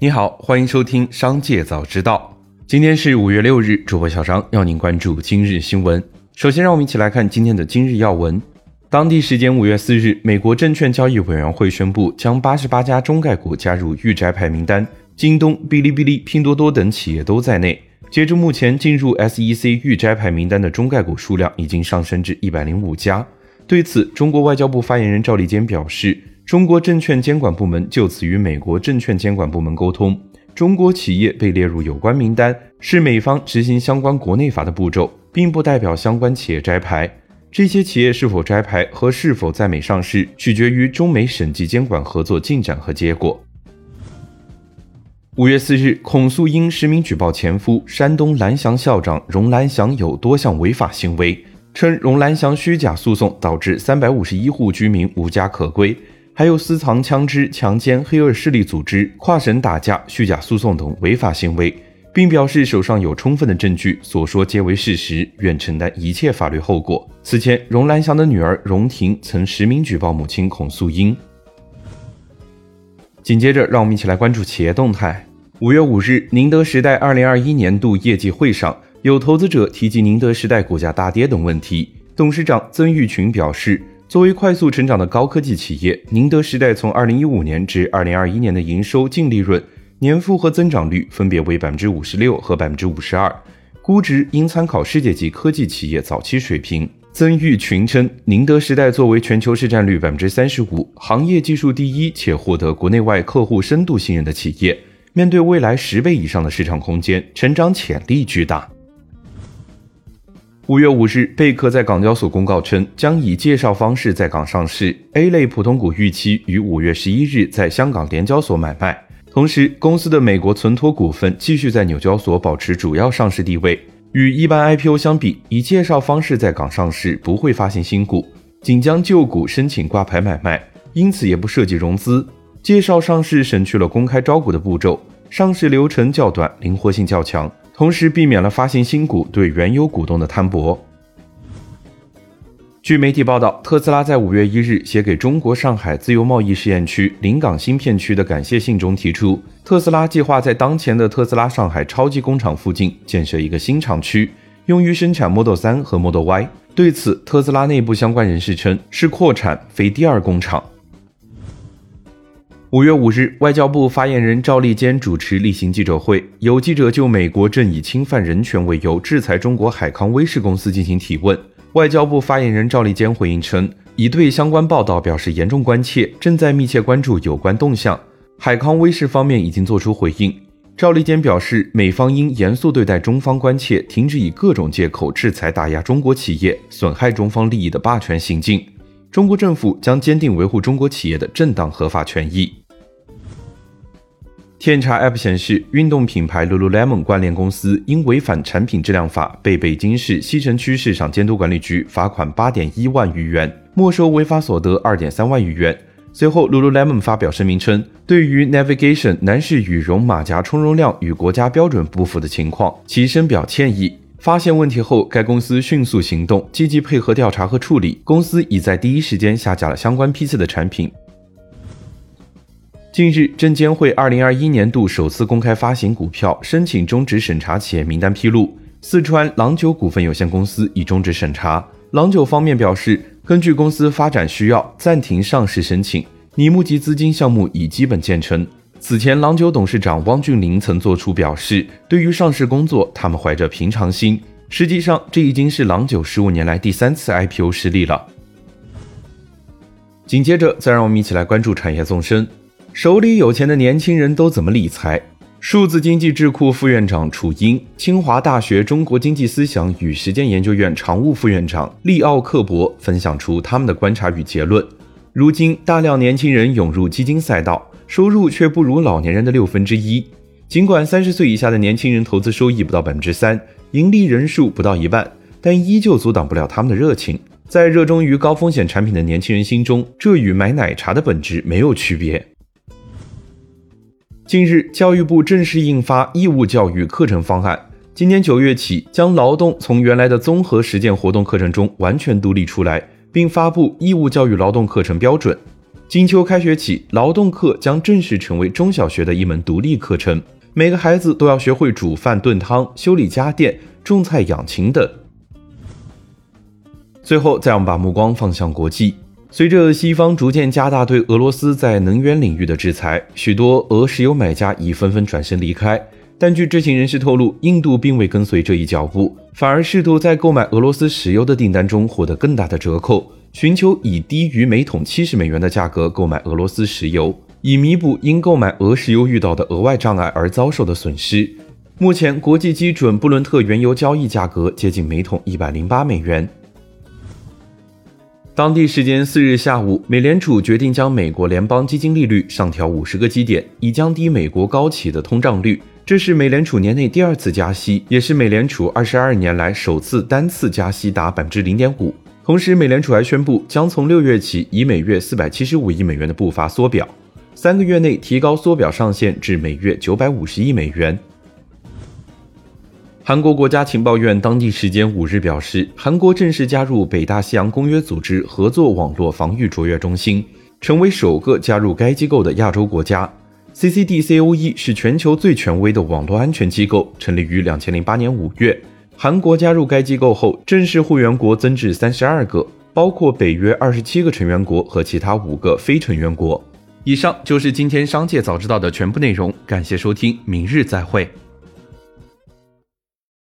你好，欢迎收听《商界早知道》。今天是五月六日，主播小张要您关注今日新闻。首先，让我们一起来看今天的今日要闻。当地时间五月四日，美国证券交易委员会宣布将八十八家中概股加入预摘牌名单，京东、哔哩哔哩、拼多多等企业都在内。截至目前，进入 SEC 预摘牌名单的中概股数量已经上升至一百零五家。对此，中国外交部发言人赵立坚表示。中国证券监管部门就此与美国证券监管部门沟通，中国企业被列入有关名单是美方执行相关国内法的步骤，并不代表相关企业摘牌。这些企业是否摘牌和是否在美上市，取决于中美审计监管合作进展和结果。五月四日，孔素英实名举报前夫山东蓝翔校长荣兰祥有多项违法行为，称荣兰祥虚假诉讼导致三百五十一户居民无家可归。还有私藏枪支、强奸、黑恶势力组织、跨省打架、虚假诉讼等违法行为，并表示手上有充分的证据，所说皆为事实，愿承担一切法律后果。此前，荣兰祥的女儿荣婷曾实名举报母亲孔素英。紧接着，让我们一起来关注企业动态。五月五日，宁德时代二零二一年度业绩会上，有投资者提及宁德时代股价大跌等问题，董事长曾毓群表示。作为快速成长的高科技企业，宁德时代从二零一五年至二零二一年的营收、净利润、年复合增长率分别为百分之五十六和百分之五十二，估值应参考世界级科技企业早期水平。曾毓群称，宁德时代作为全球市占率百分之三十五、行业技术第一且获得国内外客户深度信任的企业，面对未来十倍以上的市场空间，成长潜力巨大。五月五日，贝壳在港交所公告称，将以介绍方式在港上市。A 类普通股预期于五月十一日在香港联交所买卖。同时，公司的美国存托股份继续在纽交所保持主要上市地位。与一般 IPO 相比，以介绍方式在港上市不会发行新股，仅将旧股申请挂牌买卖，因此也不涉及融资。介绍上市省去了公开招股的步骤，上市流程较短，灵活性较强。同时避免了发行新股对原有股东的摊薄。据媒体报道，特斯拉在五月一日写给中国上海自由贸易试验区临港新片区的感谢信中提出，特斯拉计划在当前的特斯拉上海超级工厂附近建设一个新厂区，用于生产 Model 3和 Model Y。对此，特斯拉内部相关人士称是扩产，非第二工厂。五月五日，外交部发言人赵立坚主持例行记者会，有记者就美国正以侵犯人权为由制裁中国海康威视公司进行提问。外交部发言人赵立坚回应称，已对相关报道表示严重关切，正在密切关注有关动向。海康威视方面已经作出回应。赵立坚表示，美方应严肃对待中方关切，停止以各种借口制裁打压中国企业、损害中方利益的霸权行径。中国政府将坚定维护中国企业的正当合法权益。天查 App 显示，运动品牌 Lululemon 关联公司因违反产品质量法，被北京市西城区市场监督管理局罚款八点一万余元，没收违法所得二点三万余元。随后，Lululemon 发表声明称，对于 Navigation 男士羽绒马甲充绒量与国家标准不符的情况，其深表歉意。发现问题后，该公司迅速行动，积极配合调查和处理。公司已在第一时间下架了相关批次的产品。近日，证监会二零二一年度首次公开发行股票申请终止审查企业名单披露，四川郎酒股份有限公司已终止审查。郎酒方面表示，根据公司发展需要，暂停上市申请，拟募集资金项目已基本建成。此前，郎酒董事长汪俊林曾作出表示，对于上市工作，他们怀着平常心。实际上，这已经是郎酒十五年来第三次 IPO 失利了。紧接着，再让我们一起来关注产业纵深。手里有钱的年轻人都怎么理财？数字经济智库副院长楚英，清华大学中国经济思想与实践研究院常务副院长利奥克博分享出他们的观察与结论。如今，大量年轻人涌入基金赛道，收入却不如老年人的六分之一。尽管三十岁以下的年轻人投资收益不到百分之三，盈利人数不到一半，但依旧阻挡不了他们的热情。在热衷于高风险产品的年轻人心中，这与买奶茶的本质没有区别。近日，教育部正式印发义务教育课程方案，今年九月起将劳动从原来的综合实践活动课程中完全独立出来，并发布义务教育劳动课程标准。金秋开学起，劳动课将正式成为中小学的一门独立课程，每个孩子都要学会煮饭、炖汤、修理家电、种菜、养禽等。最后，再让我们把目光放向国际。随着西方逐渐加大对俄罗斯在能源领域的制裁，许多俄石油买家已纷纷转身离开。但据知情人士透露，印度并未跟随这一脚步，反而试图在购买俄罗斯石油的订单中获得更大的折扣，寻求以低于每桶七十美元的价格购买俄罗斯石油，以弥补因购买俄石油遇到的额外障碍而遭受的损失。目前，国际基准布伦特原油交易价格接近每桶一百零八美元。当地时间四日下午，美联储决定将美国联邦基金利率上调五十个基点，以降低美国高企的通胀率。这是美联储年内第二次加息，也是美联储二十二年来首次单次加息达百分之零点五。同时，美联储还宣布将从六月起以每月四百七十五亿美元的步伐缩表，三个月内提高缩表上限至每月九百五十亿美元。韩国国家情报院当地时间五日表示，韩国正式加入北大西洋公约组织合作网络防御卓越中心，成为首个加入该机构的亚洲国家。CCDCOE 是全球最权威的网络安全机构，成立于两千零八年五月。韩国加入该机构后，正式会员国增至三十二个，包括北约二十七个成员国和其他五个非成员国。以上就是今天商界早知道的全部内容，感谢收听，明日再会。